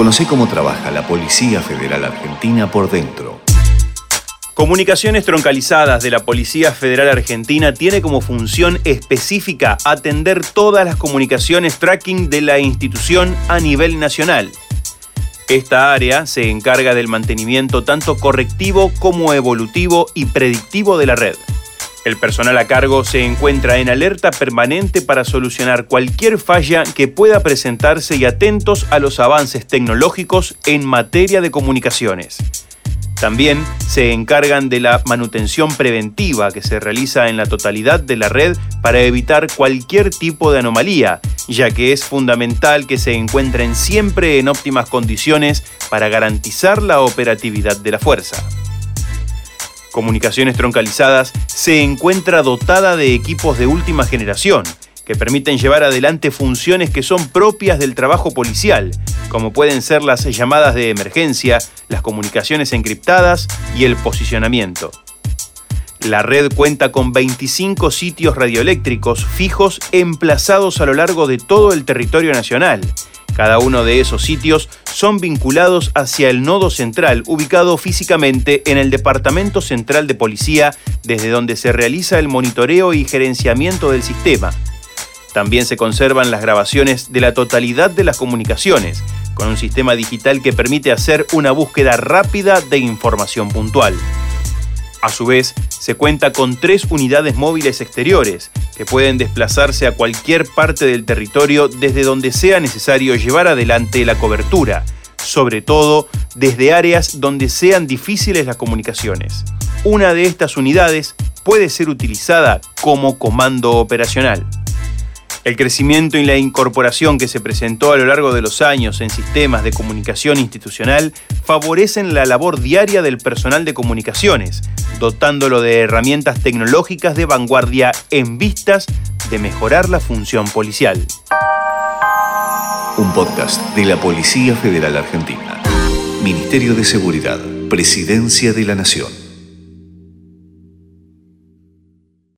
Conoce cómo trabaja la Policía Federal Argentina por dentro. Comunicaciones troncalizadas de la Policía Federal Argentina tiene como función específica atender todas las comunicaciones tracking de la institución a nivel nacional. Esta área se encarga del mantenimiento tanto correctivo como evolutivo y predictivo de la red. El personal a cargo se encuentra en alerta permanente para solucionar cualquier falla que pueda presentarse y atentos a los avances tecnológicos en materia de comunicaciones. También se encargan de la manutención preventiva que se realiza en la totalidad de la red para evitar cualquier tipo de anomalía, ya que es fundamental que se encuentren siempre en óptimas condiciones para garantizar la operatividad de la fuerza. Comunicaciones Troncalizadas se encuentra dotada de equipos de última generación que permiten llevar adelante funciones que son propias del trabajo policial, como pueden ser las llamadas de emergencia, las comunicaciones encriptadas y el posicionamiento. La red cuenta con 25 sitios radioeléctricos fijos emplazados a lo largo de todo el territorio nacional, cada uno de esos sitios son vinculados hacia el nodo central, ubicado físicamente en el Departamento Central de Policía, desde donde se realiza el monitoreo y gerenciamiento del sistema. También se conservan las grabaciones de la totalidad de las comunicaciones, con un sistema digital que permite hacer una búsqueda rápida de información puntual. A su vez, se cuenta con tres unidades móviles exteriores que pueden desplazarse a cualquier parte del territorio desde donde sea necesario llevar adelante la cobertura, sobre todo desde áreas donde sean difíciles las comunicaciones. Una de estas unidades puede ser utilizada como comando operacional. El crecimiento y la incorporación que se presentó a lo largo de los años en sistemas de comunicación institucional favorecen la labor diaria del personal de comunicaciones, dotándolo de herramientas tecnológicas de vanguardia en vistas de mejorar la función policial. Un podcast de la Policía Federal Argentina. Ministerio de Seguridad, Presidencia de la Nación.